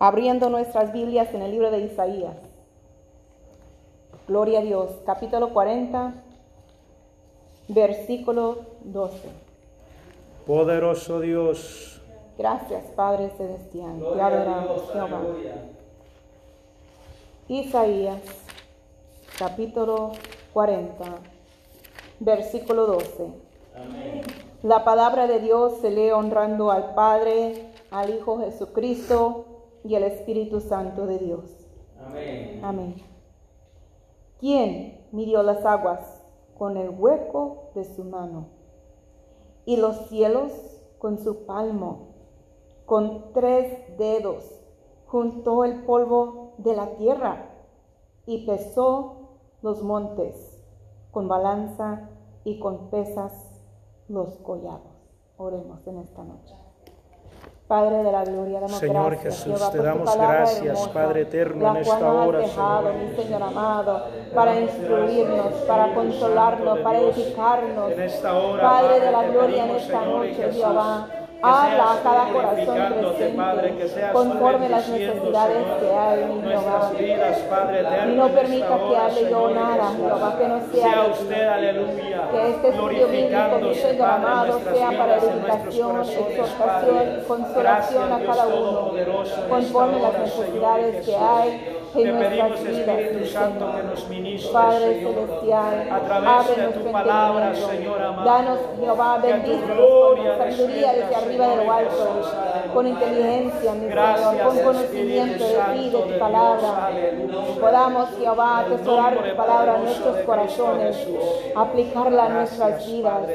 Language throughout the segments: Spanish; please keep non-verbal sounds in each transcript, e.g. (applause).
abriendo nuestras Biblias en el libro de Isaías. Gloria a Dios, capítulo 40, versículo 12. Poderoso Dios. Gracias, Padre Celestial. Te adoramos, Jehová. Isaías, capítulo 40, versículo 12. La palabra de Dios se lee honrando al Padre, al Hijo Jesucristo y al Espíritu Santo de Dios. Amén. Amén. ¿Quién midió las aguas con el hueco de su mano y los cielos con su palmo? Con tres dedos juntó el polvo de la tierra y pesó los montes con balanza y con pesas los collados. Oremos en esta noche. Padre de la gloria, damos Señor gracias, Jesús, Jehová, te damos gracias, hermosa, Padre eterno, en esta hora, dejado, Señor. mi Señor amado, para instruirnos, para consolarnos, para edificarnos. En esta hora, Padre de la gloria, en esta noche, Jehová. Que Habla a cada corazón que tú conforme las necesidades que hay, mi nuestras Jehová. vidas, Padre eterno, Y no en permita que hable yo nada. Jehová, que no sea usted, aleluya, Que este estudio bíblico, mi glorificándose, Señor Padre, en amado, nuestras sea para en edificación, exhortación, consolación a cada uno, en conforme las necesidades que Jesús. Hay Te en pedimos, Espíritu Santo, que nos ministres, Padre celestial, a través de tu palabra, entendimiento. Señor amado. Danos, Jehová, gloria con sabiduría desde arriba de lo alto, con inteligencia, mi Señor, con conocimiento de ti, de tu palabra. Podamos, Jehová, En atesorar tu palabra en nuestros corazones, aplicarla en Gracias, nuestras vidas,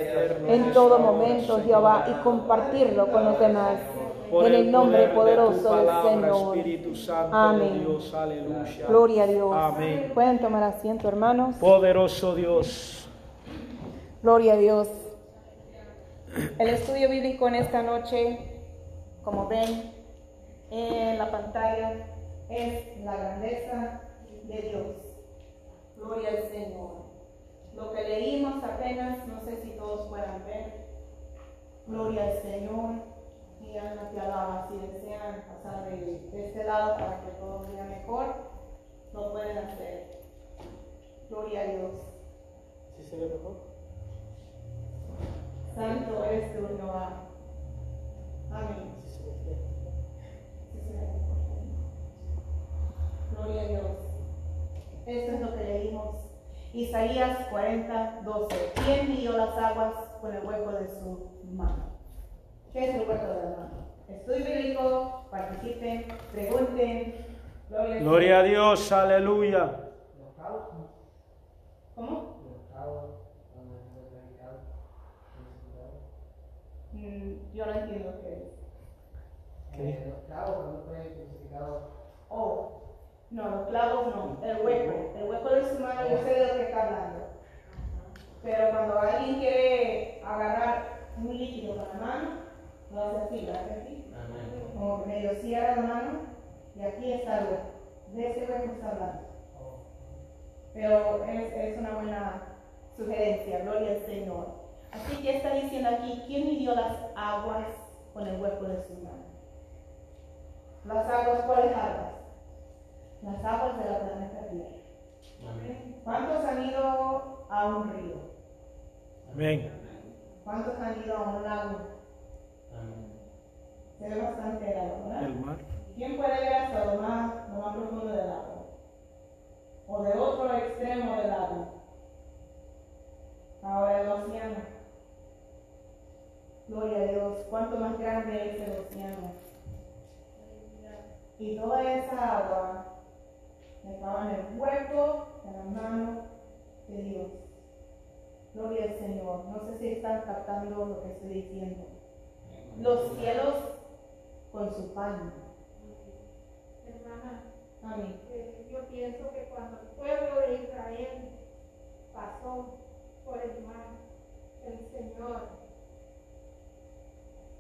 en en todo momento. Jehová, y compartirlo con los demás. Por En el nombre poder de poderoso del palabra, Señor. Espíritu Santo de Amén. Dios, aleluya. Gloria a Dios. Amén. Pueden tomar asiento, hermanos. Poderoso Dios. Gloria a Dios. El estudio bíblico en esta noche, como ven en la pantalla, es la grandeza de Dios. Gloria al Señor. Lo que leímos apenas, no sé si todos puedan ver. Gloria al Señor. Alaba. Si desean pasar de, de este lado para que todos vean mejor, lo pueden hacer. Gloria a Dios. ¿Sí se ve mejor? Santo eres tú, Jehová. Amén. Sí se ve. Gloria a Dios. Esto es lo que leímos. Isaías 40, 12. ¿Quién midió las aguas con el hueco de su mano? ¿Qué es el hueco de la mano? Estudio bíblico, participen, pregunten. Gloria, Gloria a Dios, aleluya. ¿Cómo? Mm, yo no entiendo qué es. Oh, no, los clavos no, el hueco, el hueco de su mano, yo sé de lo que está hablando. Pero cuando alguien quiere agarrar un líquido con la mano, lo hace así, lo hace así. Como medio cierra la mano y aquí está hueco. De ese hueco está hablando. Pero es, es una buena sugerencia, gloria al Señor. Así que está diciendo aquí, ¿quién midió las aguas con el hueco de su mano? Las aguas, ¿cuáles aguas? Las aguas de la planeta Tierra. ¿Cuántos han ido a un río? Amén. ¿Cuántos han ido a un lago? Se ve bastante el agua, ¿verdad? El mar. ¿Quién puede ver hasta lo más, lo más profundo del lago? O de otro extremo del lago. Ahora el océano. Gloria a Dios. ¿Cuánto más grande es el océano? Y toda esa agua estaba en el hueco de la mano de Dios. Gloria al Señor. No sé si están captando lo que estoy diciendo. Los cielos con su palma. Hermana, Amén. eh, yo pienso que cuando el pueblo de Israel pasó por el mar, el Señor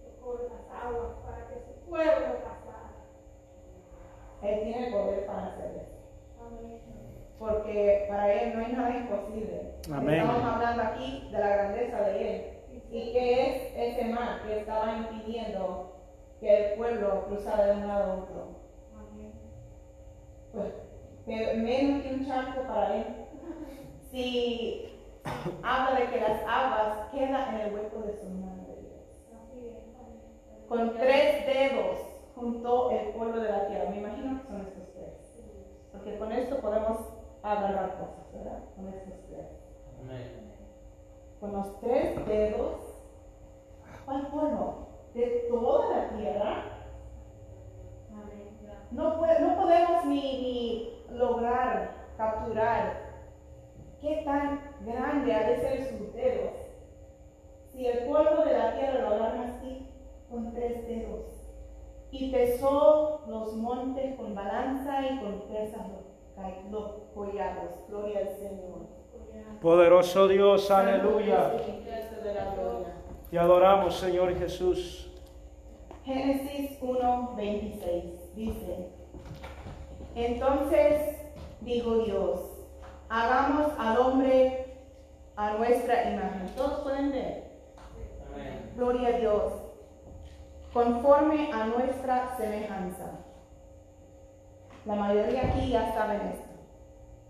tocó las aguas para que su pueblo pasara. Él tiene el poder para hacer eso. Amén. Porque para Él no hay nada imposible. Amén. Estamos hablando aquí de la grandeza de Él. ¿Y qué es ese mar que estaba impidiendo que el pueblo cruzara de un lado a otro? pues, pero menos que un charco para él. Si habla de que las aguas quedan en el hueco de su mano de Dios. Con tres dedos juntó el polvo de la tierra. Me imagino que son estos tres. Porque con esto podemos agarrar cosas, ¿verdad? Con estos tres. Con los tres dedos, ¿cuál polvo? De toda la tierra. No, puede- no podemos ni, ni lograr capturar qué tan grande ha de ser sus dedos. Si el polvo de la tierra lo agarra así, con tres dedos. Y pesó los montes con balanza y con pesas los collados. Gloria al Señor. Poderoso Dios, aleluya. Te adoramos, Señor Jesús. Génesis 1:26 dice, entonces dijo Dios, hagamos al hombre a nuestra imagen. Todos pueden ver. Gloria a Dios. Conforme a nuestra semejanza. La mayoría aquí ya saben esto.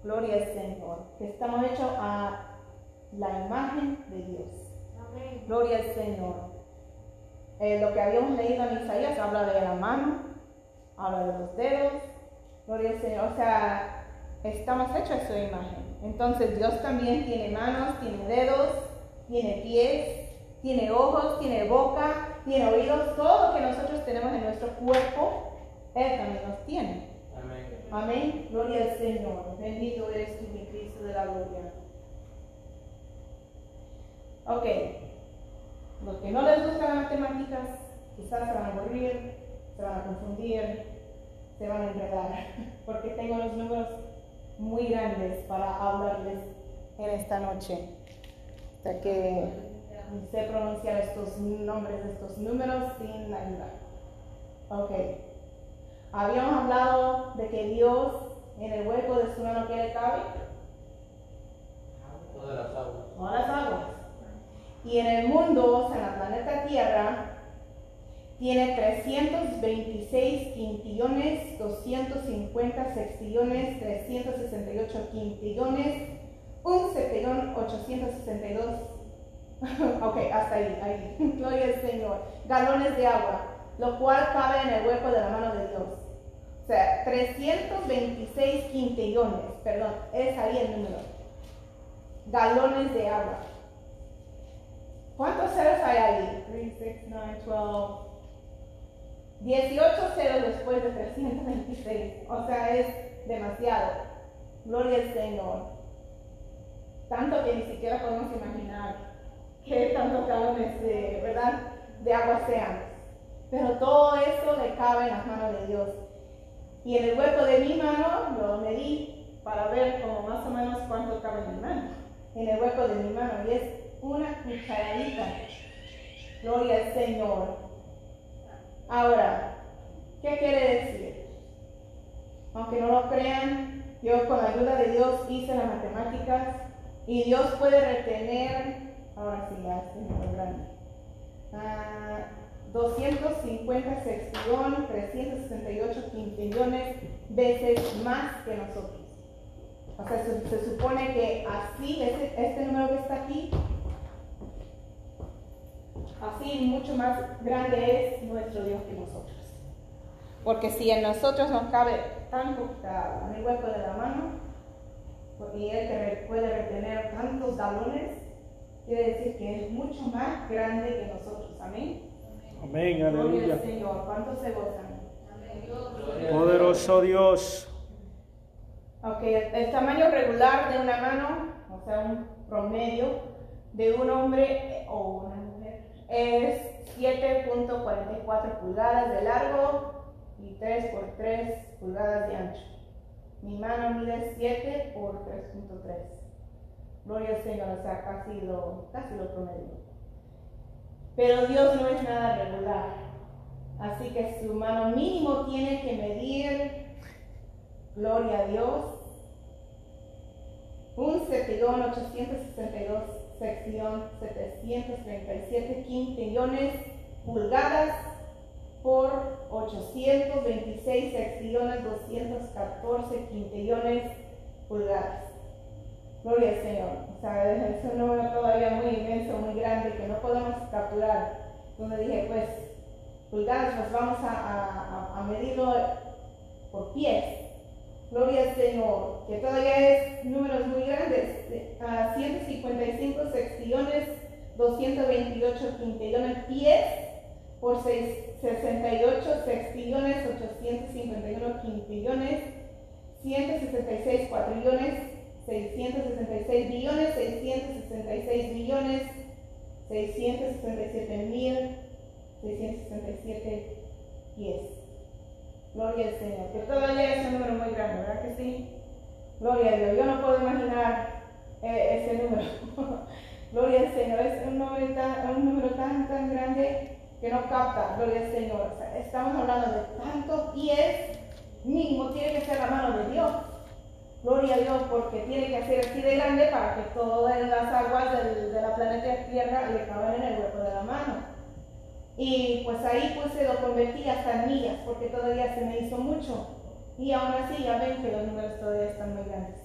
Gloria al Señor. Que estamos hechos a la imagen de Dios. Gloria al Señor. Eh, lo que habíamos leído en Isaías habla de la mano, habla de los dedos. Gloria al Señor. O sea, estamos hechos a su imagen. Entonces Dios también tiene manos, tiene dedos, tiene pies, tiene ojos, tiene boca, tiene oídos. Todo lo que nosotros tenemos en nuestro cuerpo, Él también los tiene. Amén. Gloria al Señor. Bendito eres tú, mi Cristo de la gloria. Ok. Los que no les gustan las matemáticas, quizás se van a aburrir, se van a confundir, se van a enredar, (laughs) porque tengo los números muy grandes para hablarles en esta noche. Hasta que sé pronunciar estos nombres estos números sin ayuda. Ok. Habíamos hablado de que Dios en el hueco de su mano que le cabe, Todas las aguas. todas las aguas. Y en el mundo, o sea, en la planeta Tierra, tiene 326 quintillones, 250 sextillones, 368 quintillones, un septillón, 862. (laughs) ok, hasta ahí, ahí. (laughs) Gloria al Señor. Galones de agua, lo cual cabe en el hueco de la mano de Dios. O sea, 326 quintillones, perdón, es ahí el número. Galones de agua. ¿Cuántos ceros hay ahí? 3, 6, 9, 12. 18 ceros después de 326. O sea, es demasiado. Gloria al Señor. Tanto que ni siquiera podemos imaginar qué tantos galones de, ¿verdad? de agua sean. Pero todo eso le cabe en las manos de Dios. Y en el hueco de mi mano lo medí para ver como más o menos cuánto cabe en mi mano. En el hueco de mi mano. Y es una cucharadita. Gloria al Señor. Ahora, ¿qué quiere decir? Aunque no lo crean, yo con la ayuda de Dios hice las matemáticas y Dios puede retener, ahora sí, ya número grande, ah, 250 sextillón, 368 quintillones veces más que nosotros. O sea, se, supone que así, este número que está aquí, así mucho más grande es nuestro Dios que nosotros. Porque si en nosotros nos cabe tan poquita en el hueco de la mano, y Él que puede retener tantos galones, quiere decir que es mucho más grande que nosotros. Amén. Amén, aleluya. Señor. ¿Cuántos se gozan? Poderoso Dios. Ok, el, tamaño regular de una mano, o sea, un promedio de un hombre o una es 7.44 pulgadas de largo y 3 por 3 pulgadas de ancho. Mi mano mide 7 por 3.3. Gloria al Señor, o sea, casi lo, casi lo promedio. Pero Dios no es nada regular. Así que su mano mínimo tiene que medir Gloria a Dios. Un septillón 862, sección 737 quintillones pulgadas por 826 sextillones 214 quintillones pulgadas. Gloria al Señor. O sea, es un número todavía muy inmenso, muy grande que no podemos capturar. Donde dije, pues, pulgadas, pues vamos a, a, a medirlo por pies. Gloria al Señor, que todavía es números muy grandes. A 155 sextillones, 228 quintillones pies por 68 sextillones, 851 quintillones, 166 cuatrillones, 666 billones, 666 millones, 667 mil, 667 pies. Gloria al Señor. Que todavía es un número muy grande, ¿verdad que sí? Gloria a Dios. Yo no puedo imaginar eh, ese número. (laughs) Gloria al Señor. Es un número tan, un número tan, tan grande que no capta. Gloria al Señor. Estamos hablando de tantos pies mínimo. Tiene que ser la mano de Dios. Gloria a Dios, porque tiene que ser así de grande para que todas las aguas del, de la planeta Tierra le caben en el hueco de la mano. Y pues ahí pues se lo convertí hasta en millas, porque todavía se me hizo mucho. Y aún así ya ven que los números todavía están muy grandes.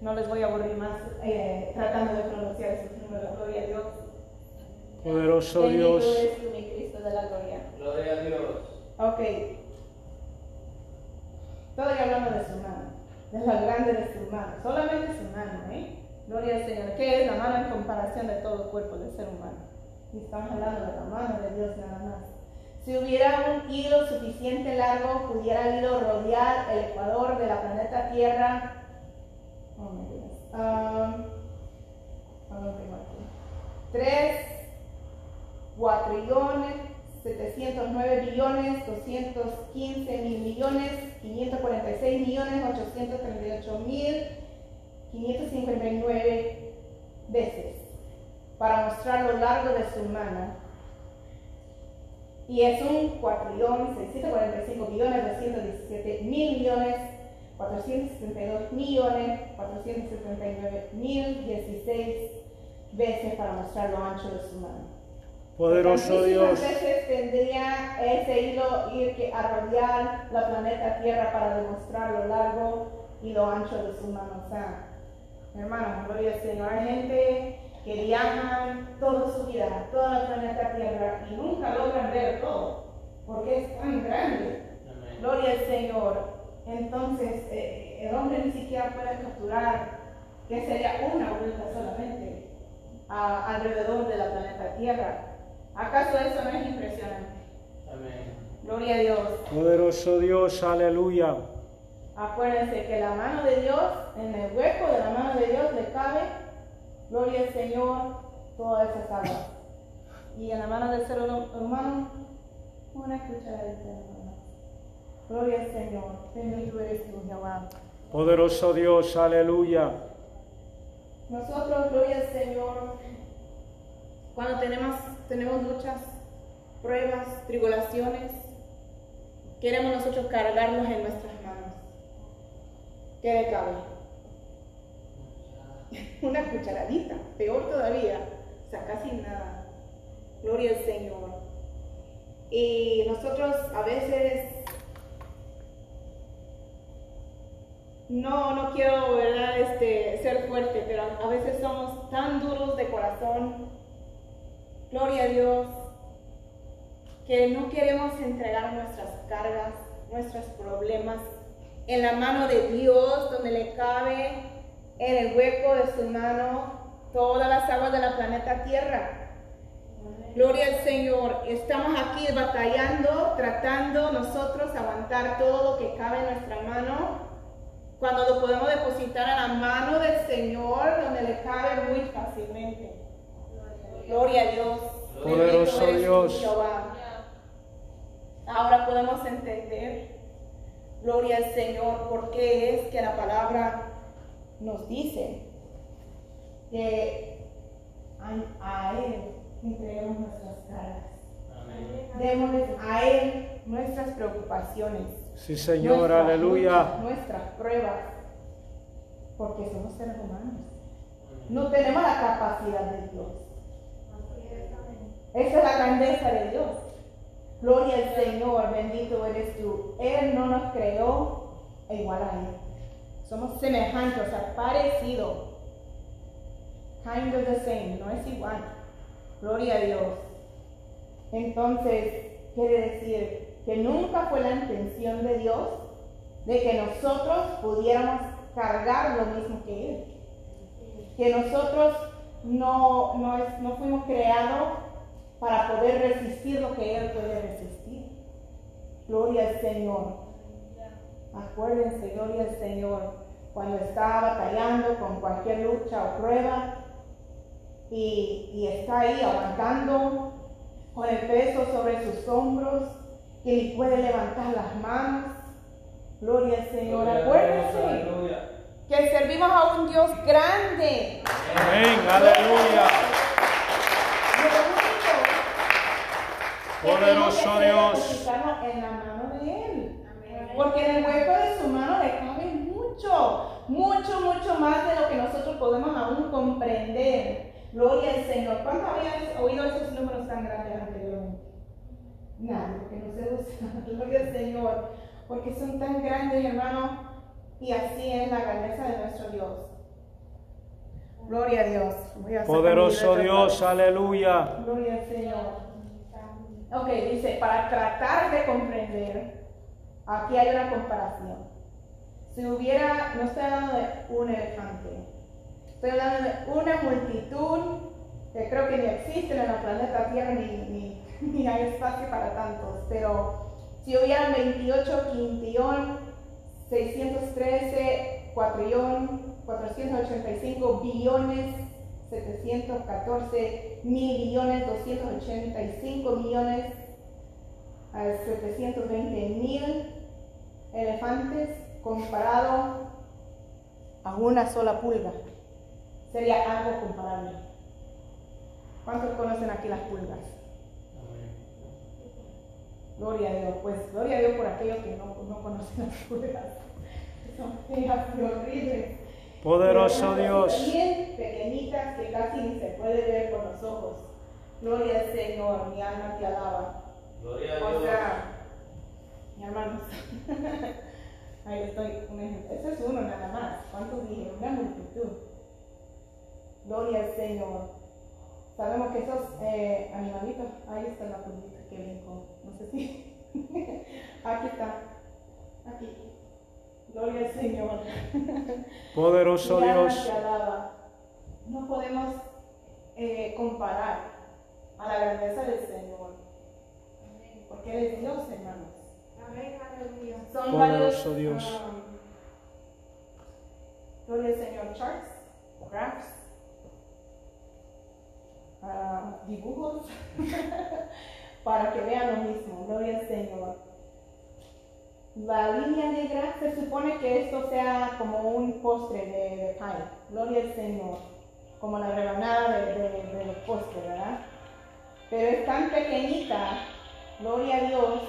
No les voy a aburrir más eh, tratando de pronunciar esos números. Gloria a Dios. Poderoso Bendito Dios. eres tú, mi Cristo de la gloria. Gloria a Dios. Ok. Todavía hablando de su mano, de la grande de su mano, solamente su mano, ¿eh? Gloria al Señor. ¿Qué es la mano en comparación de todo el cuerpo del ser humano? Y estamos hablando de la mano de Dios nada más. Si hubiera un hilo suficiente largo, pudiera el hilo rodear el ecuador de la planeta Tierra. Oh my goodness. Um, ¿a dónde tengo aquí? Tres cuatrillones, 709 billones, 215 mil millones, 546 millones, 838 mil, 559 veces para mostrar lo largo de su mano. Y es un cuatrillón, 645 billones, 217 mil millones, 472 millones, 479 mil 16 veces para mostrar lo ancho de su mano. Poderoso Dios. veces tendría ese hilo ir que a rodear la planeta Tierra para demostrar lo largo y lo ancho de su mano. O sea, hermano, gloria al Señor. Hay gente que viajan toda su vida, toda la planeta Tierra y nunca logran ver todo, porque es tan grande. Amén. Gloria al Señor. Entonces, eh, el hombre ni siquiera puede capturar que sería una vuelta solamente a- alrededor de la planeta Tierra. ¿Acaso eso no es impresionante? Amén. Gloria a Dios. Poderoso Dios. Aleluya. Acuérdense que la mano de Dios, en el hueco de la mano de Dios le cabe, gloria al Señor, todas esas aguas. Y en la mano del ser humano, una cucharadita de agua. Gloria al Señor. Bendito eres tú, Jehová. Poderoso Dios. Aleluya. Nosotros, gloria al Señor, cuando tenemos, tenemos muchas pruebas, tribulaciones, queremos nosotros cargarlos en nuestras manos. ¿Qué le cabe? (laughs) Una cucharadita, peor todavía, o sea, casi nada. Gloria al Señor. Y nosotros a veces no, no quiero, ¿verdad? Este, ser fuerte, pero a veces somos tan duros de corazón, gloria a Dios, que no queremos entregar nuestras cargas, nuestros problemas en la mano de Dios, donde le cabe en el hueco de su mano todas las aguas de la planeta Tierra. Gloria al Señor. Estamos aquí batallando, tratando nosotros aguantar todo lo que cabe en nuestra mano cuando lo podemos depositar a la mano del Señor, donde le cabe muy fácilmente. Gloria a Dios. Poderoso Dios. Jehová. Ahora podemos entender, gloria al Señor, por qué es que la palabra nos dice que a, a Él entregamos nuestras cargas. Amén. Démosle a Él nuestras preocupaciones. Sí, Señor. nuestras Aleluya. Nuestras pruebas. Porque somos seres humanos. No tenemos la capacidad de Dios. Esa es la grandeza de Dios. Gloria al Señor, bendito eres tú. Él no nos creó igual a Él. Somos semejantes, o sea, parecidos. Kind of the same, no es igual. Gloria a Dios. Entonces, quiere decir que nunca fue la intención de Dios de que nosotros pudiéramos cargar lo mismo que Él. Que nosotros no, no, es- no fuimos creados para poder resistir lo que Él puede resistir. Gloria al Señor. Acuérdense, gloria al Señor, cuando está batallando con cualquier lucha o prueba y, y está ahí aguantando con el peso sobre sus hombros, que ni puede levantar las manos. Gloria al Señor. Gloria Acuérdense que servimos a un Dios grande. Amén, aleluya. Poderoso Dios. depositarnos en la mano de Él. Porque en el hueco de su mano le cabe mucho, mucho, mucho más de lo que nosotros podemos aún comprender. Gloria al Señor. ¿Cuántos habían oído esos números tan grandes anteriormente? Nada, porque no se usa. (laughs) Gloria al Señor. Porque son tan grandes, hermano. Y así es la grandeza de nuestro Dios. Gloria a Dios. Voy a Poderoso Dios, aleluya. Gloria al Señor. Ok, dice, para tratar de comprender, aquí hay una comparación. Si hubiera, no estoy hablando de un elefante, estoy hablando de una multitud que creo que ni existen en el planeta Tierra (laughs) ni, hay espacio para tantos, pero si hubieran 28 quintillón, 613 cuatrillón, 485 billones 714 mil millones, 285 millones, a 720 mil elefantes comparado a una sola pulga. Sería algo comparable. ¿Cuántos conocen aquí las pulgas? Gloria a Dios. Pues gloria a Dios por aquellos que no, no conocen las pulgas. (laughs) Son feas y horribles. Poderoso Dios. Bien pequeñitas que casi ni se puede ver con los ojos. Gloria al Señor, mi alma te alaba. Gloria a O sea, mi hermano. (laughs) Ahí estoy, un ejemplo. Ese es uno nada más. ¿Cuántos dije? Una multitud. Gloria al Señor. Sabemos que esos eh, animalitos, ahí está la pulguita que brincó. No sé si. (laughs) Aquí está. Aquí. Gloria al Señor. (laughs) Poderoso Dios. No podemos eh, comparar a la grandeza del Señor. Porque Él es Dios, hermanos. Amén, aleluya. Son Poderoso varios. Dios. um, gloria al Señor. Charts, graphs, ah, dibujos, (laughs) para que vean lo mismo. Gloria al Señor. La línea negra se supone que esto sea como un postre de, de pie. Gloria al Señor. Como la rebanada de, de, de los postres, ¿verdad? Pero es tan pequeñita. Gloria a Dios.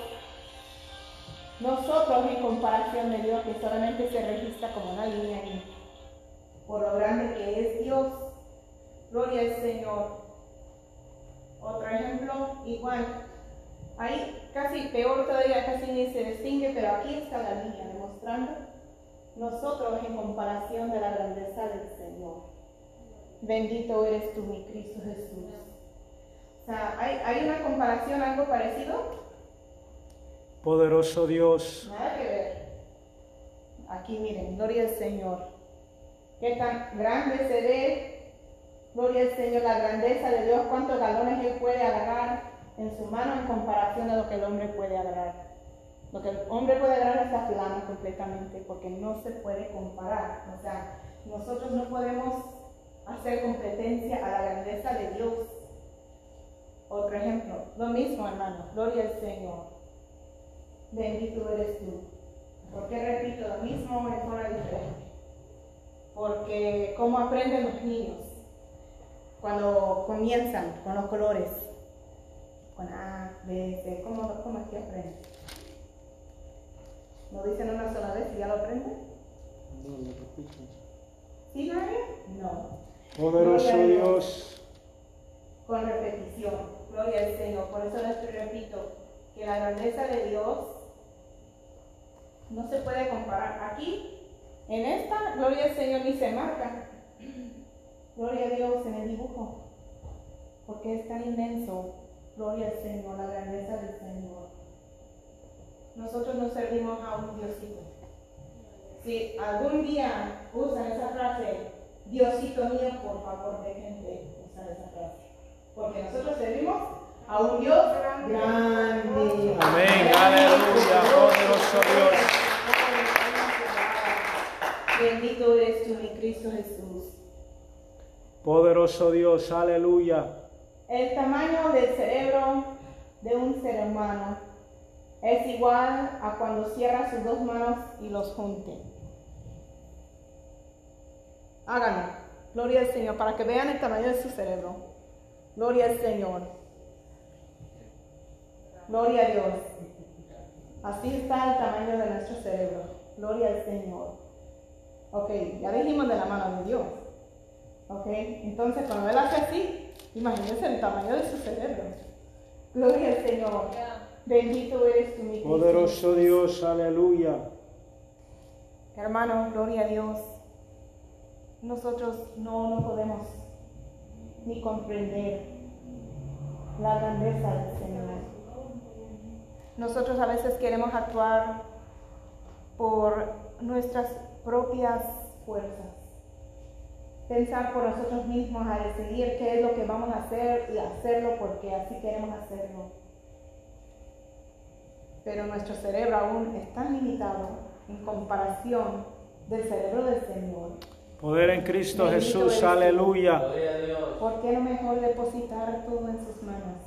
Nosotros en comparación de Dios que solamente se registra como una línea ahí. Por lo grande que es Dios. Gloria al Señor. Otro ejemplo, igual. Ahí casi peor todavía, casi ni se distingue, pero aquí está la línea demostrando nosotros en comparación de la grandeza del Señor. Bendito eres tú, mi Cristo Jesús. O sea, ¿hay, hay una comparación, algo parecido? Poderoso Dios. Nada que ver. Aquí miren, gloria al Señor. Qué tan grande se ve. Gloria al Señor, la grandeza de Dios, cuántos galones Él puede agarrar en su mano en comparación a lo que el hombre puede agarrar. Lo que el hombre puede agarrar está plano completamente porque no se puede comparar. O sea, nosotros no podemos hacer competencia a la grandeza de Dios. Otro ejemplo, lo mismo hermano, gloria al Señor. Bendito eres tú. ¿Por qué repito lo mismo de forma diferente? Porque cómo aprenden los niños cuando comienzan con los colores, con A, B, C, ¿cómo, cómo es que aprenden? ¿Lo dicen una sola vez y ya lo aprenden? ¿Sí, María? No. Poderoso. Dios. con repetición. Gloria al Señor. Por eso les repito que la grandeza de Dios no se puede comparar. Aquí, en esta, gloria al Señor ni se marca. Gloria a Dios en el dibujo. Porque es tan inmenso. Gloria al Señor, la grandeza del Señor. Nosotros no servimos a un Diosito. Si algún día usan esa frase, Diosito mío, por favor, dejen de usar esa frase. Porque nosotros servimos a un Dios grande. Amén, aleluya, poderoso Dios. Bendito eres tú, mi Cristo Jesús. Poderoso Dios, aleluya. El tamaño del cerebro de un ser humano es igual a cuando cierra sus dos manos y los junte. Háganlo. Gloria al Señor, para que vean el tamaño de su cerebro. Gloria al Señor. Gloria a Dios. Así está el tamaño de nuestro cerebro. Gloria al Señor. Ok, ya dijimos de la mano de Dios. Ok, entonces cuando Él hace así, imagínense el tamaño de su cerebro. Gloria al Señor. Bendito eres tú, mi Cristo. Poderoso Dios, aleluya. Hermano, gloria a Dios. Nosotros no, no podemos ni comprender la grandeza del Señor. Nosotros a veces queremos actuar por nuestras propias fuerzas. Pensar por nosotros mismos a decidir qué es lo que vamos a hacer y hacerlo porque así queremos hacerlo. Pero nuestro cerebro aún es tan limitado en comparación del cerebro del Señor. Poder en Cristo Bendito Jesús, eres aleluya. ¿Por qué no mejor depositar todo en sus manos?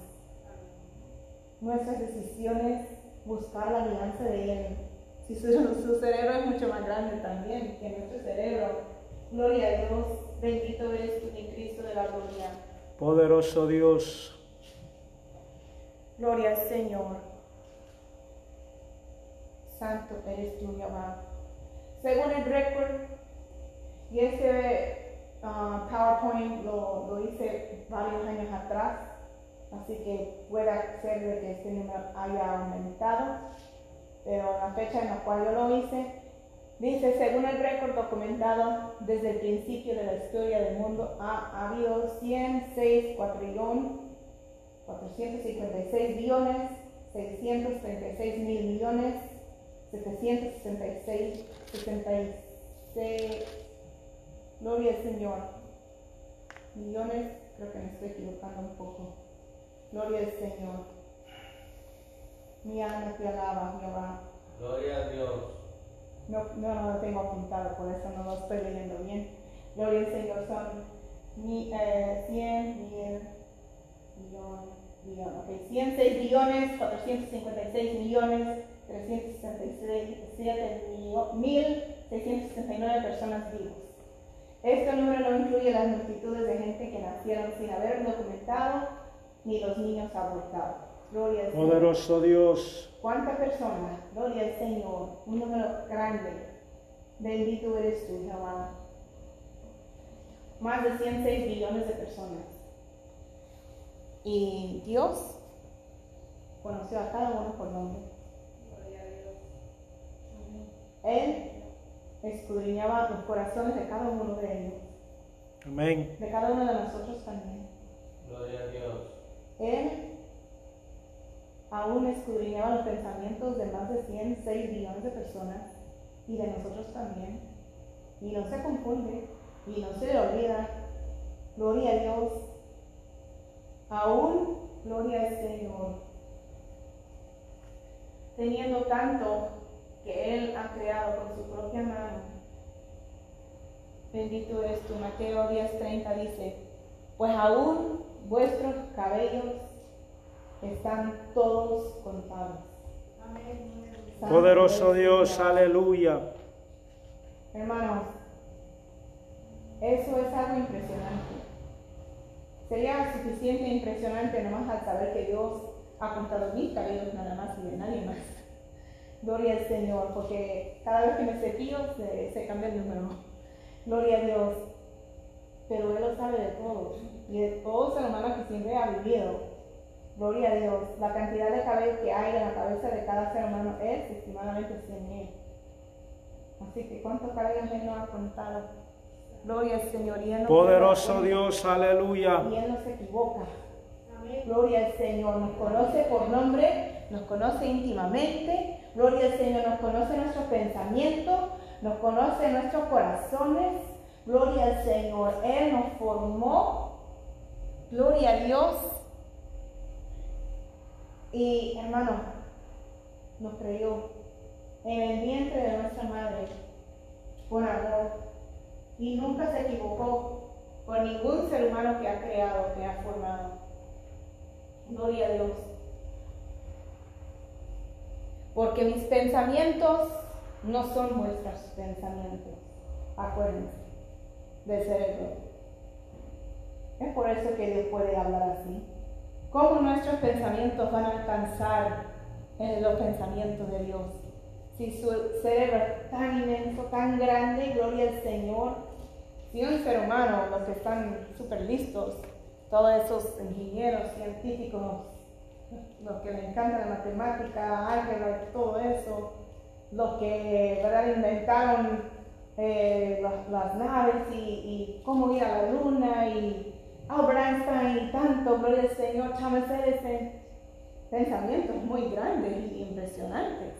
Nuestras decisiones, buscar la alianza de Él. Si su, (laughs) su cerebro es mucho más grande también que nuestro cerebro. Gloria a Dios, bendito eres tú, mi Cristo de la gloria. Poderoso Dios, Gloria al Señor. Santo eres tú, Jehová. Según el récord, y este ah, PowerPoint lo, lo hice varios años atrás, así que puede ser de que este número haya aumentado, pero la fecha en la cual yo lo hice, dice, según el récord documentado desde el principio de la historia del mundo, ha habido 106 cuatrillón 456 billones, 636 mil millones, 766, 66, gloria al Señor. Millones, creo que me estoy equivocando un poco. Gloria al Señor. Mi alma te alaba, Jehová. Gloria a Dios. No, no, no lo tengo apuntado, por eso no lo estoy leyendo bien. Gloria al Señor, son mi, eh, 100 mil millón, billón, ok, 106 billones, 456 millones, 367 millo- mil 669 personas vivas. Este número no incluye las multitudes de gente que nacieron sin haber documentado ni los niños abortados. Gloria al Señor. poderoso Dios, ¿Cuántas personas? Gloria al Señor. Un número grande. Bendito eres tú, Jehová. Más de 106 billones de personas. Y Dios conoció a cada uno por nombre. Él escudriñaba los corazones de cada uno de ellos. amén. De cada uno de nosotros también. Gloria a Dios. Él aún escudriñaba los pensamientos de más de 106 billones de personas y de nosotros también. Y no se confunde y no se le olvida. Gloria a Dios. Aún gloria al Señor. Teniendo tanto que Él ha creado con su propia mano. Bendito eres tú. Mateo 10:30 dice, pues aún vuestros cabellos están todos contados. Santo Poderoso Dios, Jehová. aleluya. Hermanos, eso es algo impresionante. Sería suficiente e impresionante nomás al saber que Dios ha contado mis cabellos nada más y de nadie más. Gloria al Señor, porque cada vez que me cepillo se, se cambia el número. Gloria a Dios. Pero Él lo sabe de todo y de todo ser humano que siempre ha vivido. Gloria a Dios. La cantidad de cabello que hay en la cabeza de cada ser humano es estimadamente 100 mil. Así que ¿cuántos cabellos Él no ha contado? Gloria al Señor. Y Él no Poderoso Dios, aleluya. Y Él no se equivoca. Amén. Gloria al Señor. Nos conoce por nombre, nos conoce íntimamente. Gloria al Señor. Nos conoce nuestros pensamientos, nos conoce nuestros corazones. Gloria al Señor. Él nos formó. Gloria a Dios. Y hermano, nos creyó en el vientre de nuestra madre con amor. Y nunca se equivocó con ningún ser humano que ha creado, que ha formado. Gloria a Dios. Porque mis pensamientos no son vuestros pensamientos. Acuérdense del cerebro. Es por eso que Dios puede hablar así. ¿Cómo nuestros pensamientos van a alcanzar en los pensamientos de Dios? Si su cerebro es tan inmenso, tan grande, gloria al Señor. Si un ser humano, los que están súper listos, todos esos ingenieros, científicos, los que le encanta la matemática, álgebra, todo eso, los que ¿verdad? inventaron eh, las, las naves y, y cómo ir a la luna y Albert Einstein y tanto, gloria al Señor, Thomas Edison, pensamientos muy grandes y impresionantes,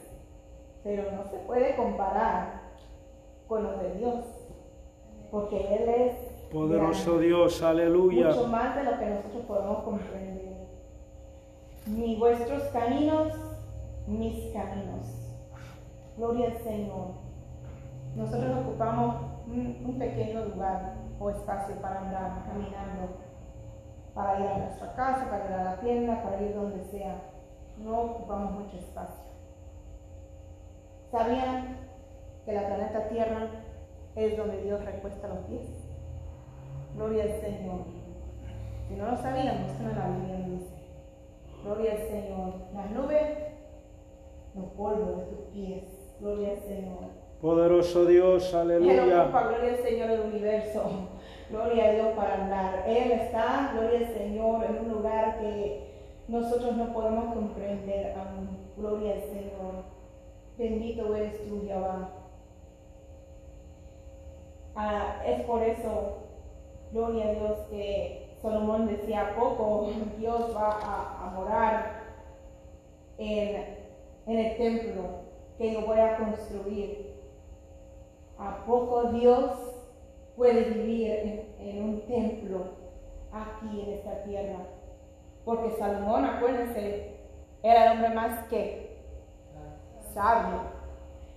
pero no se puede comparar con los de Dios, porque Él es Poderoso grande Dios, aleluya. mucho más de lo que nosotros podemos comprender. Ni vuestros caminos, mis caminos. Gloria al Señor. Nosotros ocupamos un, pequeño lugar o espacio para andar caminando, para ir a nuestra casa, para ir a la tienda, para ir donde sea. No ocupamos mucho espacio. ¿Sabían que la planeta Tierra es donde Dios recuesta los pies? Gloria al Señor. Si no lo sabían, busquen en la Biblia dice. Gloria al Señor. Las nubes, los polvos de tus pies. Gloria al Señor. Poderoso Dios, Él aleluya. ocupa, gloria al Señor, del universo. (laughs) Gloria a Dios para andar. Él está, gloria al Señor, en un lugar que nosotros no podemos comprender aún. Gloria al Señor. Bendito eres tú, Jehová. Ah, es por eso, gloria a Dios, que Salomón decía, "¿A poco Dios va a, a morar en, en el templo que yo voy a construir. ¿A poco Dios puede vivir en, en un templo aquí en esta tierra? Porque Salomón, acuérdense, era el hombre más que sabio.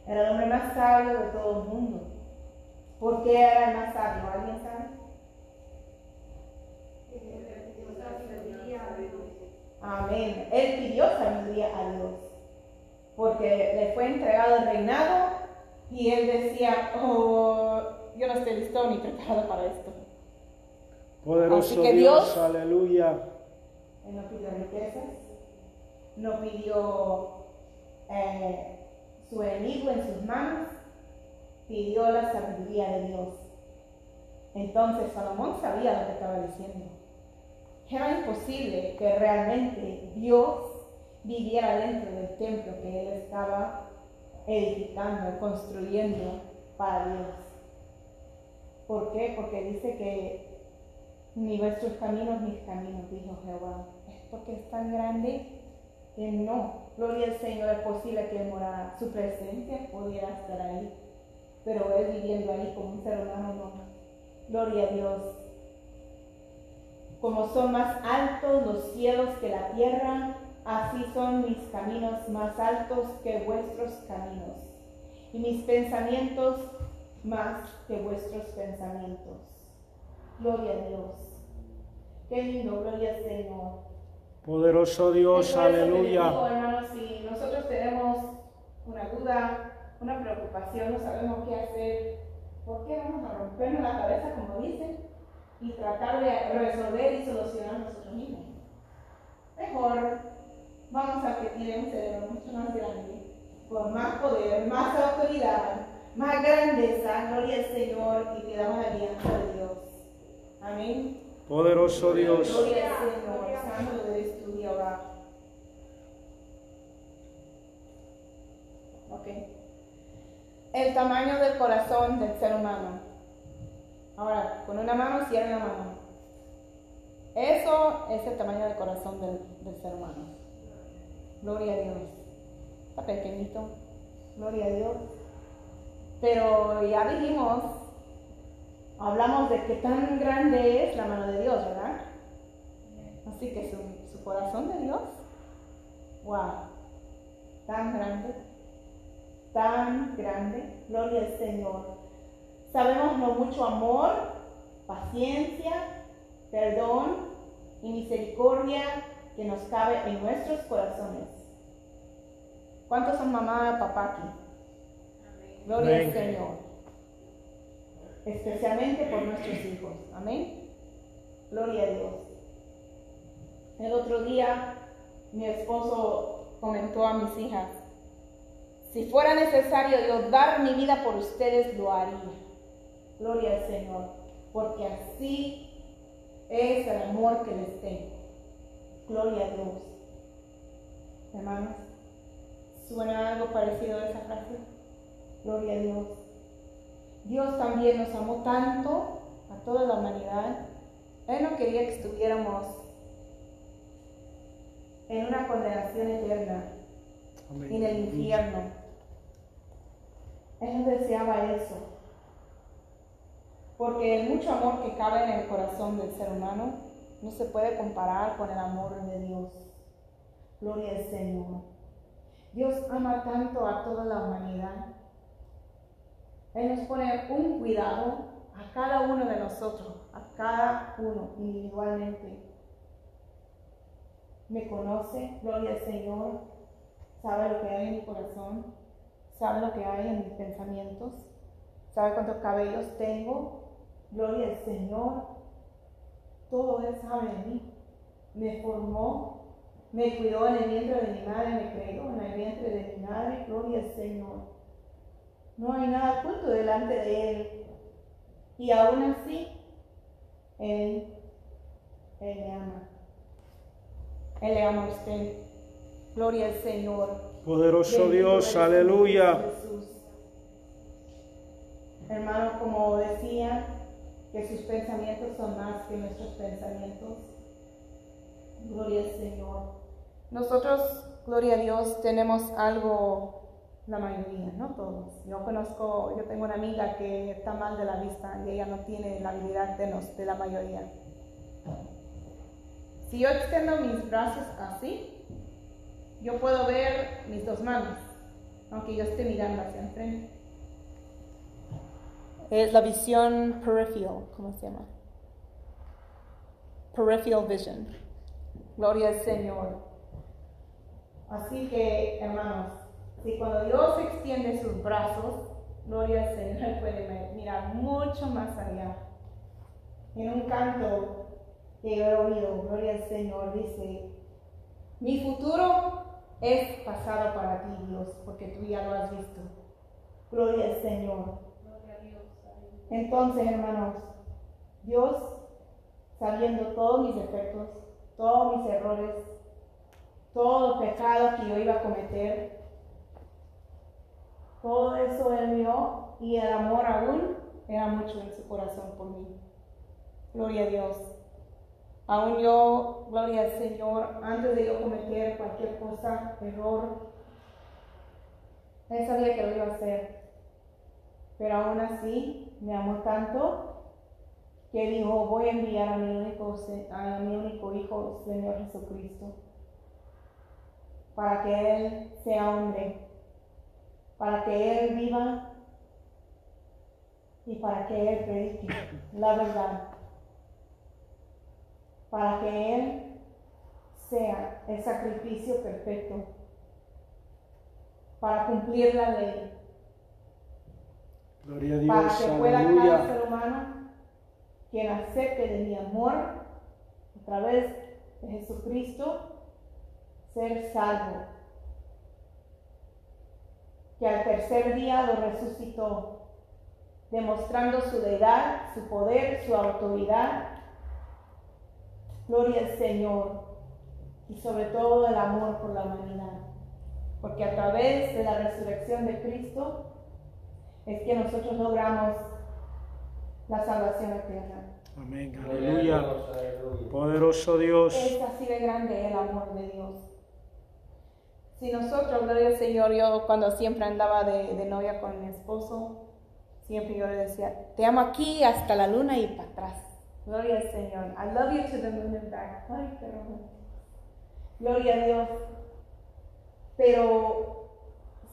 Era el hombre más sabio de todo el mundo. ¿Por qué era el más sabio? ¿Alguien sabe? Amén. Él pidió sabiduría a Dios. Porque le fue entregado el reinado y él decía, oh, yo no estoy listo ni preparado para esto. Poderoso Así que Dios, Dios- aleluya. Él no pidió riquezas, no pidió eh, su enemigo en sus manos, pidió la sabiduría de Dios. Entonces Salomón sabía lo que estaba diciendo. Era imposible que realmente Dios viviera dentro del templo que él estaba edificando, construyendo para Dios. ¿Por qué? Porque dice que ni vuestros caminos, mis caminos, dijo Jehová. Es porque es tan grande que no. Gloria al Señor, es posible que morara. Su presencia pudiera estar ahí. Pero él viviendo ahí como un ser humano, no. Gloria a Dios. Como son más altos los cielos que la tierra, así son mis caminos más altos que vuestros caminos. Y mis pensamientos más que vuestros pensamientos. Gloria a Dios. Qué lindo, gloria al Señor. Poderoso Dios, aleluya. digo, hermanos, si nosotros tenemos una duda, una preocupación, no sabemos qué hacer, ¿por qué vamos a rompernos la cabeza, como dicen, y tratar de resolver y solucionar nosotros mismos? Mejor vamos a que tiene un cerebro mucho más grande, con más poder, más autoridad, más grandeza, gloria al Señor, y pidamos la alianza de Dios. Amén. Poderoso Dios. Gloria al Señor, santo eres tu Jehová. Ok. El tamaño del corazón del ser humano. Ahora, con una mano cierra la mano. Eso es el tamaño del corazón del, ser humano. Gloria a Dios. Está pequeñito. Gloria a Dios. Pero ya dijimos, hablamos de qué tan grande es la mano de Dios, ¿verdad? Así que su, su corazón de Dios, wow, tan grande, tan grande, gloria al Señor. Sabemos lo mucho amor, paciencia, perdón y misericordia que nos cabe en nuestros corazones. ¿Cuántos son mamá, papá aquí? Gloria al. Señor. Especialmente por nuestros hijos. Amén. Gloria a Dios. El otro día mi esposo comentó a mis hijas, si fuera necesario yo dar mi vida por ustedes, lo haría. Gloria al Señor. Porque así es el amor que les tengo. Gloria a Dios. Hermanos, ¿suena algo parecido a esa frase? Gloria a Dios. Dios también nos amó tanto a toda la humanidad. Él no quería que estuviéramos en una condenación eterna, en el infierno. Él no deseaba eso. Porque el mucho amor que cabe en el corazón del ser humano no se puede comparar con el amor de Dios. Gloria al Señor. Dios ama tanto a toda la humanidad. Él nos pone un cuidado a cada uno de nosotros, a cada uno individualmente. Me conoce, gloria al Señor, sabe lo que hay en mi corazón, sabe lo que hay en mis pensamientos, sabe cuántos cabellos tengo, gloria al Señor, todo Él sabe de mí. Me formó, me cuidó en el vientre de mi madre, me creó en el vientre de mi madre, gloria al Señor. No hay nada oculto delante de Él. Y aún así, Él, Él le ama. Él le ama a usted. Gloria al Señor. Poderoso Bendito Dios, aleluya. Jesús. Hermano, como decía, que sus pensamientos son más que nuestros pensamientos. Gloria al Señor. Nosotros, gloria a Dios, tenemos algo, la mayoría, no todos. Yo conozco, yo tengo una amiga que está mal de la vista y ella no tiene la habilidad de, de la mayoría. Si yo extiendo mis brazos así, yo puedo ver mis dos manos, aunque yo esté mirando hacia enfrente. Es la visión peripheral, ¿cómo se llama? Peripheral vision. Gloria al Señor. Así que, hermanos, si cuando Dios extiende sus brazos, gloria al Señor, (laughs) puede mirar mucho más allá. En un canto que yo he oído, gloria al Señor, dice, mi futuro es pasado para ti, Dios, porque tú ya lo has visto. Gloria al Señor. Entonces, hermanos, Dios, sabiendo todos mis defectos, todos mis errores, todo el pecado que yo iba a cometer, todo eso Él vio y el amor aún era mucho en su corazón por mí. Gloria a Dios. Aún yo, gloria al Señor, antes de yo cometer cualquier cosa, error, Él sabía que lo iba a hacer. Pero aún así me amó tanto que dijo, voy a enviar a mi único, a mi único Hijo, Señor Jesucristo, para que Él sea hombre, para que Él viva y para que Él predique la verdad, para que Él sea el sacrificio perfecto, para cumplir la ley, Gloria a para Dios, que pueda cada aleluya. ser humano quien acepte de mi amor a través de Jesucristo ser salvo. Que al tercer día lo resucitó, demostrando su deidad, su poder, su autoridad Gloria al Señor. Y sobre todo el amor por la humanidad. Porque a través de la resurrección de Cristo es que nosotros logramos la salvación eterna. Amén. Aleluya. Poderoso Dios. Es así de grande el amor de Dios. Si nosotros, gloria al Señor, yo cuando siempre andaba de, de novia con mi esposo, siempre yo le decía, te amo aquí hasta la luna y para atrás. Gloria al Señor. I love you to the moon and back. Ay, romántico. Gloria a Dios. Pero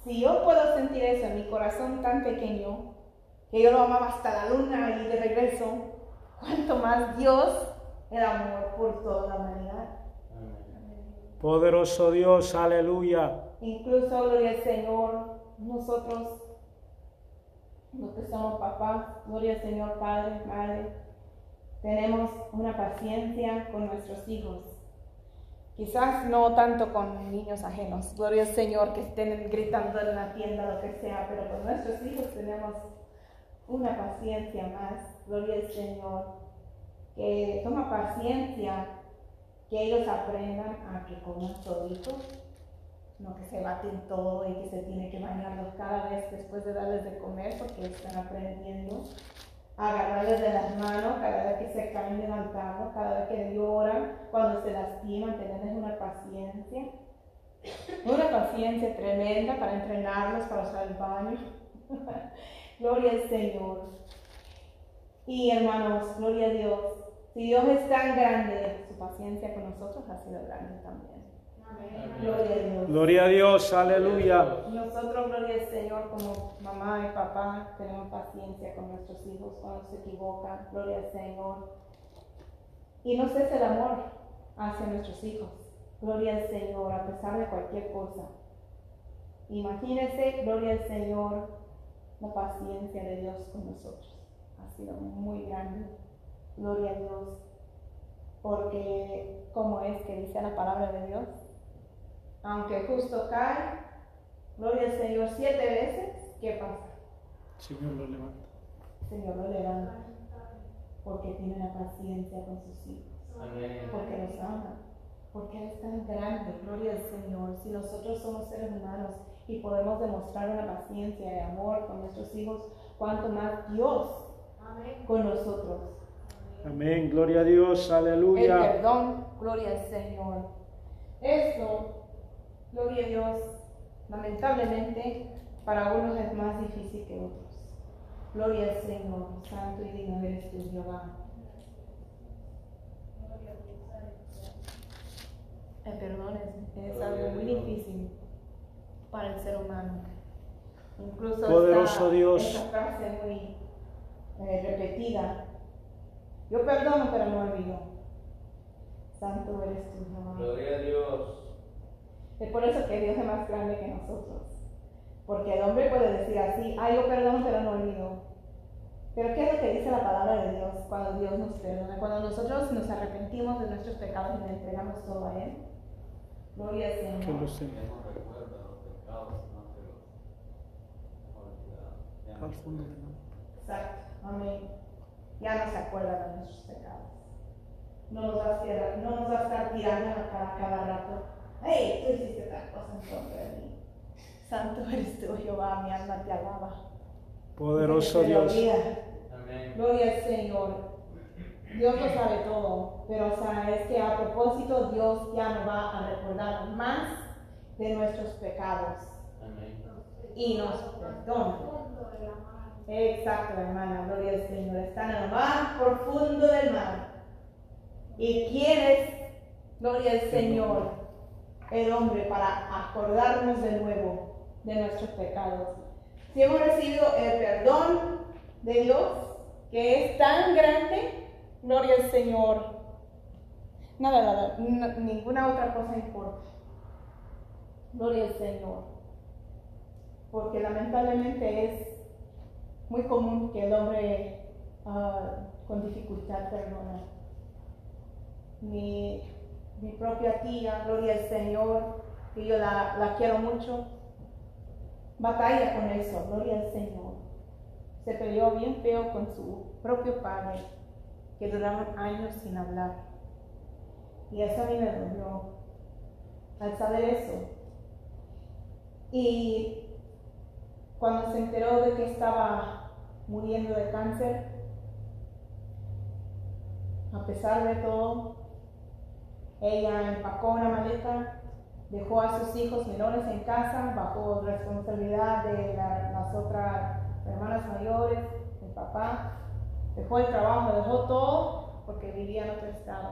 si yo puedo sentir eso en mi corazón tan pequeño, que yo lo amaba hasta la luna y de regreso, cuanto más Dios, el amor por toda la humanidad. Poderoso Dios. Aleluya. Incluso, gloria al Señor, nosotros, los que somos papás, gloria al Señor, Padre, Madre, tenemos una paciencia con nuestros hijos. Quizás no tanto con niños ajenos, gloria al Señor, que estén gritando en la tienda, lo que sea, pero con nuestros hijos tenemos una paciencia más, gloria al Señor, que toma paciencia que ellos aprendan a que coman toditos no que se baten todo y que se tiene que bañarlos cada vez después de darles de comer porque están aprendiendo agarrarles de las manos cada vez que se caen levantando, cada vez que lloran, cuando se lastiman, tenerles una paciencia, una paciencia tremenda para entrenarlos para usar el baño. (laughs) gloria al Señor. Y hermanos, gloria a Dios. Si Dios es tan grande, su paciencia con nosotros ha sido grande también. Gloria a Dios. Gloria a Dios. Aleluya. Nosotros, gloria al Señor, como mamá y papá, tenemos paciencia con nuestros hijos cuando se equivocan. Gloria al Señor. Y no cesa el amor hacia nuestros hijos. Gloria al Señor, a pesar de cualquier cosa. Imagínense, gloria al Señor, la paciencia de Dios con nosotros. Ha sido muy grande. Gloria a Dios. Porque, como es que dice la palabra de Dios, aunque justo cae, gloria al Señor siete veces, ¿qué pasa? Señor lo levanta. El Señor lo levanta porque tiene la paciencia con sus hijos, Amén. porque los ama, porque Él es tan grande, gloria al Señor. Si nosotros somos seres humanos y podemos demostrar una paciencia y amor con nuestros hijos, cuanto más Dios con nosotros. Amén. Gloria a Dios. El Aleluya. perdón, gloria al Señor. Esto, gloria a Dios, lamentablemente para unos es más difícil que otros. Gloria al Señor, santo y digno eres tú, Jehová. El perdón es, es algo muy difícil para el ser humano. Incluso Poderoso esta, Dios. esta frase muy eh, repetida. Yo perdono, pero no olvido. Santo eres tú, Jehová. Gloria a Dios. Es por eso que Dios es más grande que nosotros. Porque el hombre puede decir así, ah, yo perdono pero no olvido. Pero ¿qué es lo que dice la palabra de Dios cuando Dios nos perdona? Cuando nosotros nos arrepentimos de nuestros pecados y le entregamos todo a Él. Gloria al Que Señor. lo del mar. Exacto. Amén. Ya no se acuerda de nuestros pecados. No nos va a estar, no nos va a estar tirando cara cada rato. ¡Hey! Tú hiciste tal cosa en contra de mí. Santo eres tú, Jehová, mi alma te alaba. Poderoso Dios. Amén. Gloria al Señor. Dios lo sabe todo, pero o sea, es que a propósito Dios ya no va a recordar más de nuestros pecados Amén. y nos perdona. Exacto, hermana, gloria al Señor. Está en el más profundo del mar. ¿Y quién es, gloria al Señor, el hombre para acordarnos de nuevo de nuestros pecados? Si hemos recibido el perdón de Dios, que es tan grande, gloria al Señor. Nada, nada, ninguna otra cosa importa. Gloria al Señor. Porque lamentablemente es muy común que el hombre ah, con dificultad perdona. Mi propia tía, gloria al Señor, que yo la, la quiero mucho, batalla con eso, gloria al Señor. Se peleó bien feo con su propio padre, que duraron años sin hablar. Y eso a mí me dolió al saber eso. Y cuando se enteró de que estaba muriendo de cáncer, a pesar de todo, ella empacó una maleta, dejó a sus hijos menores en casa bajo responsabilidad de la- las otras hermanas mayores, el papá, dejó el trabajo, dejó todo porque vivía en otro estado,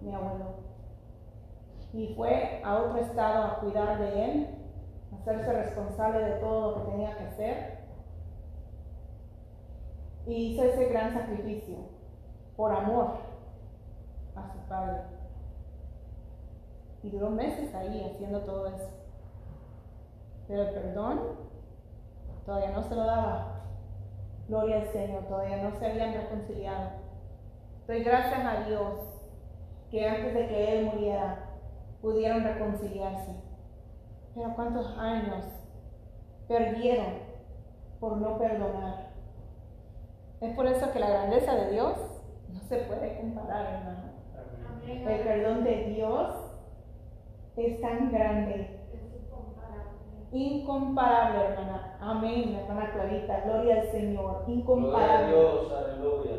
mi abuelo. Y fue a otro estado a cuidar de él, a hacerse responsable de todo lo que tenía que hacer. Y hizo ese gran sacrificio por amor a su padre. Y duró meses ahí haciendo todo eso. Pero el perdón todavía no se lo daba. Gloria al Señor, todavía no se habían reconciliado. Doy gracias a Dios que antes de que Él muriera pudieron reconciliarse. Pero cuántos años perdieron por no perdonar. Es por eso que la grandeza de Dios no se puede comparar, hermano. El perdón de Dios es tan grande, incomparable. incomparable, hermana. Amén, hermana Clarita. Gloria al Señor, Gloria a incomparable. Dios, aleluya.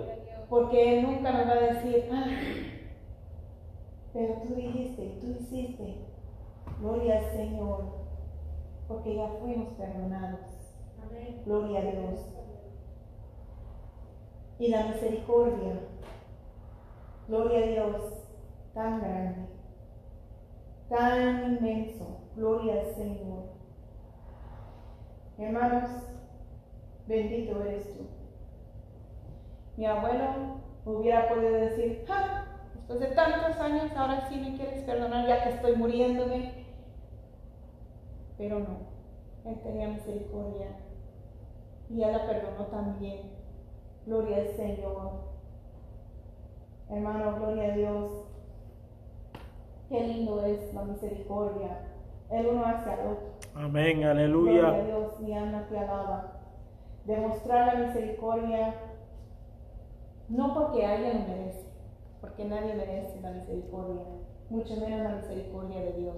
Porque Él nunca nos va a decir, "Ah, pero tú dijiste, tú hiciste. Gloria al Señor, porque ya fuimos perdonados. Amén. Gloria a Dios. Y la misericordia, gloria a Dios, tan grande, tan inmenso, gloria al Señor. Hermanos, bendito eres tú. Mi abuelo hubiera podido decir, "Ah, después de tantos años, ahora sí me quieres perdonar ya que estoy muriéndome. Pero no, él tenía misericordia y él la perdonó también. Gloria al Señor. Hermano, gloria a Dios. Qué lindo es la misericordia. El uno hacia el otro. Amén, Gloria a aleluya. Dios, mi alma te alaba. Demostrar la misericordia no porque alguien lo merece, porque nadie merece la misericordia, mucho menos la misericordia de Dios.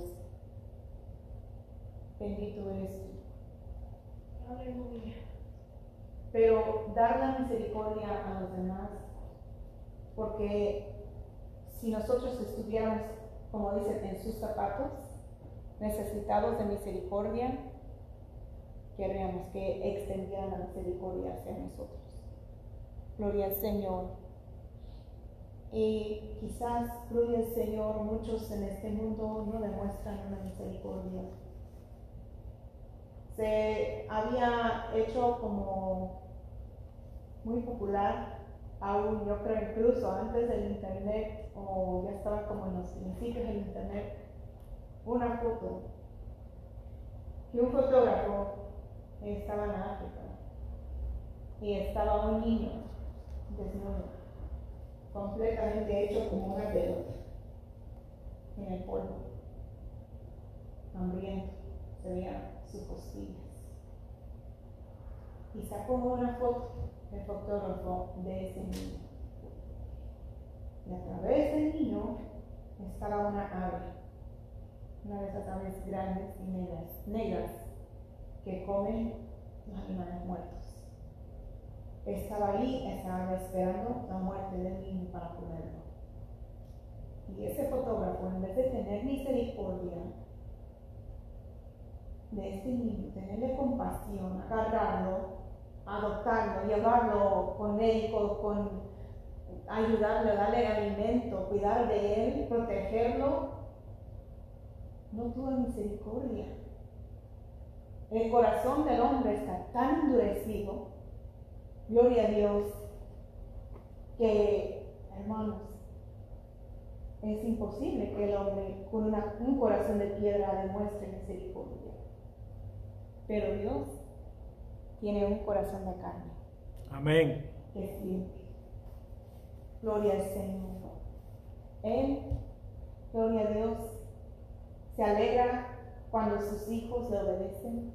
Bendito eres tú. Aleluya. Pero dar la misericordia a los demás, porque si nosotros estuviéramos, como dicen, en sus zapatos, necesitados de misericordia, querríamos que extendieran la misericordia hacia nosotros. Gloria al Señor. Y quizás, gloria al Señor, muchos en este mundo no demuestran una misericordia. Se había hecho como muy popular, aún yo creo incluso antes del internet, o ya estaba como en los principios del internet, una foto que un fotógrafo estaba en África y estaba un niño desnudo, completamente hecho como una pelota en el polvo, hambriento, se veían sus costillas. Y sacó una foto el fotógrafo de ese niño. Y a través del niño estaba una ave, una de esas aves grandes y negras, negras que comen los animales muertos. Estaba ahí, estaba esperando la muerte del niño para comerlo. Y ese fotógrafo, en vez de tener misericordia de este niño, tenerle compasión, agarrarlo, adoptarlo, llevarlo con médico, con ayudarle, darle alimento, cuidar de él, protegerlo, no tuvo misericordia. El corazón del hombre está tan endurecido, gloria a Dios, que, hermanos, es imposible que el hombre con un corazón de piedra demuestre misericordia. Pero Dios tiene un corazón de carne Amén. siente. Gloria al Señor. Él, gloria a Dios, se alegra cuando sus hijos le obedecen,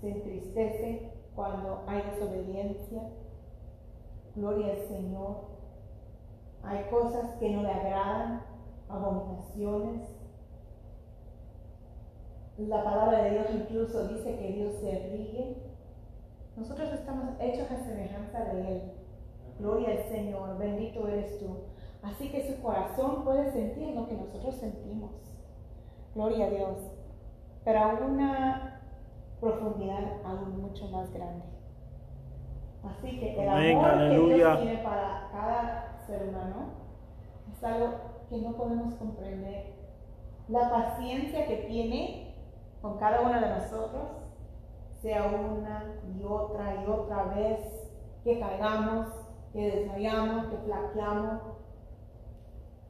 se entristece cuando hay desobediencia. Gloria al Señor. hay cosas que no le agradan, abominaciones. La palabra de Dios incluso dice que Dios se ríe. Nosotros estamos hechos a semejanza de Él. Gloria al Señor, bendito eres tú. Así que su corazón puede sentir lo que nosotros sentimos. Gloria a Dios. Pero a una profundidad aún mucho más grande. Así que el Amén, amor que aleluya. Dios tiene para cada ser humano es algo que no podemos comprender. La paciencia que tiene con cada uno de nosotros, sea una y otra y otra vez que caigamos, que desmayamos, que flaqueamos.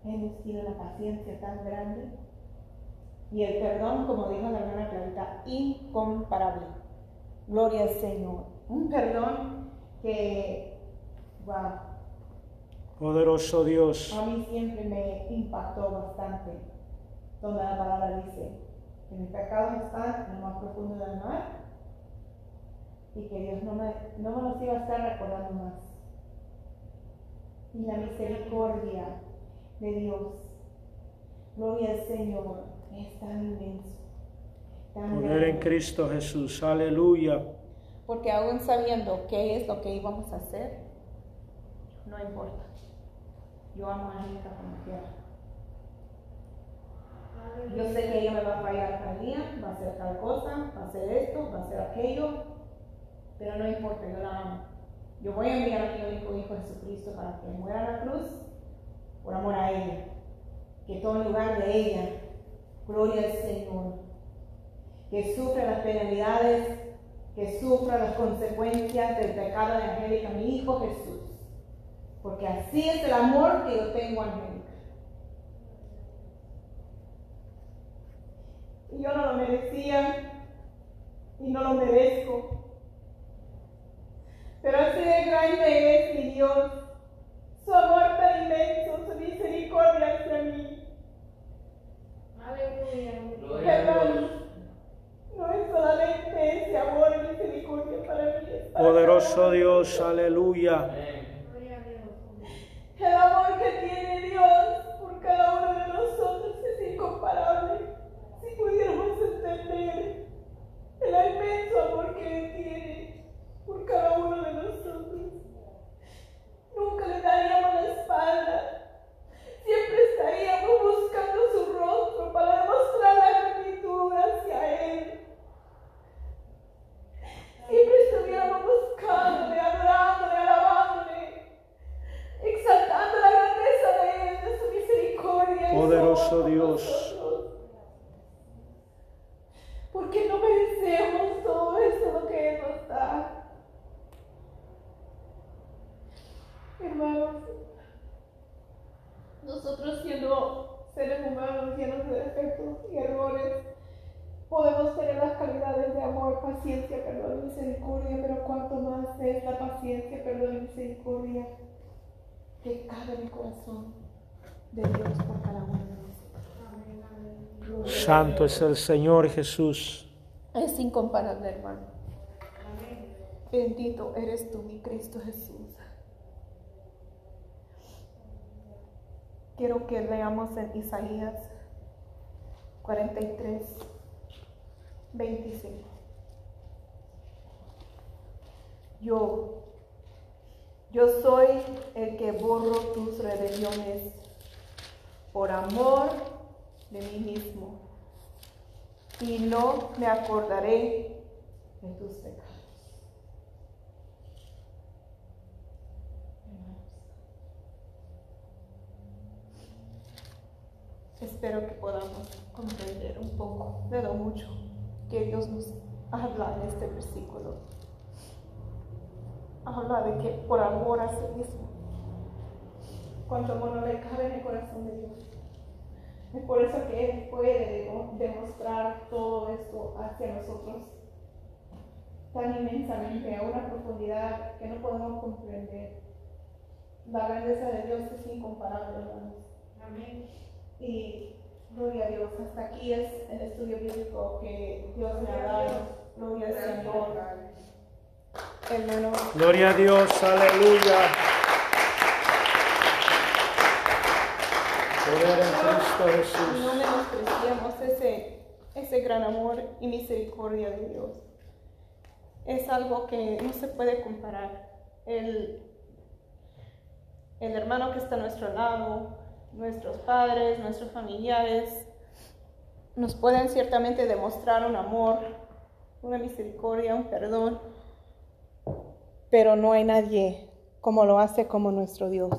Nos tiene una paciencia tan grande. Y el perdón, como dijo la hermana Clarita, incomparable. Gloria al Señor. Un perdón que, wow, Poderoso Dios. a mí siempre me impactó bastante. Donde la palabra dice que mis pecados están en lo más profundo del mar y que Dios no me, no me los iba a estar recordando más. Y la misericordia de Dios, gloria al Señor, es tan inmenso. Tan Poder en. Cristo Jesús. Aleluya. Porque aún sabiendo qué es lo que íbamos a hacer, no importa. Yo amo a Anita como quiera. Yo sé que ella me va a fallar tal día, va a hacer tal cosa, va a hacer esto, va a hacer aquello, pero no importa, yo la amo. Yo voy a enviar a mi único Hijo Jesucristo para que muera en la cruz por amor a ella, que tome lugar de ella, gloria al Señor, que sufra las penalidades, que sufra las consecuencias del pecado de Angélica, mi Hijo Jesús, porque así es el amor que yo tengo a Angélica. Y yo no lo merecía y no lo merezco. Pero así de grande es mi Dios, su amor tan inmenso, su misericordia hacia mí. Aleluya. Gloria a Hermanos, Dios. no es solamente ese amor y misericordia para mí. para Poderoso. Dios. Aleluya. Amén. Gloria a Dios. El amor que tiene Dios por cada uno de nosotros es incomparable. Si pudiéramos entender el inmenso amor que Él tiene por cada uno de nosotros, nunca le daríamos la espalda. Siempre estaríamos buscando su rostro para demostrar la gratitud hacia Él. Siempre estuviéramos buscándole, adorándole, alabándole exaltando la grandeza de Él, de su misericordia. y su Poderoso amor por Dios. nosotros. Porque no merecemos todo esto lo que Él nos da. Hermanos, nosotros siendo seres humanos llenos de defectos y errores, podemos tener las calidades de amor, paciencia, perdón y misericordia, pero cuanto más es la paciencia, perdón y misericordia que cabe en el corazón de Dios por cada uno de nosotros. Amén, amén. Gloria a Santo es el Señor Jesús. Es incomparable, hermano. Bendito eres tú, mi Cristo Jesús. Quiero que leamos en Isaías 43, 25. Yo, yo soy el que borro tus rebeliones por amor de mí mismo y no me acordaré de tus pecados. Espero que podamos comprender un poco de lo mucho que Dios nos habla en este versículo. Habla de que por amor a sí mismo, cuánto amor le cabe en el corazón de Dios. Es por eso que Él puede demo- demostrar todo esto hacia nosotros tan inmensamente, a una profundidad que no podemos comprender. La grandeza de Dios es incomparable, hermanos. Amén. Y gloria a Dios, hasta aquí es el estudio bíblico que Dios me ha dado. Gloria al Señor. Hermano, Gloria a Dios. Aleluya. No menospreciemos ese, ese gran amor y misericordia de Dios. Es algo que no se puede comparar. El, el hermano que está a nuestro lado, nuestros padres, nuestros familiares, nos pueden ciertamente demostrar un amor, una misericordia, un perdón, pero no hay nadie como lo hace como nuestro Dios.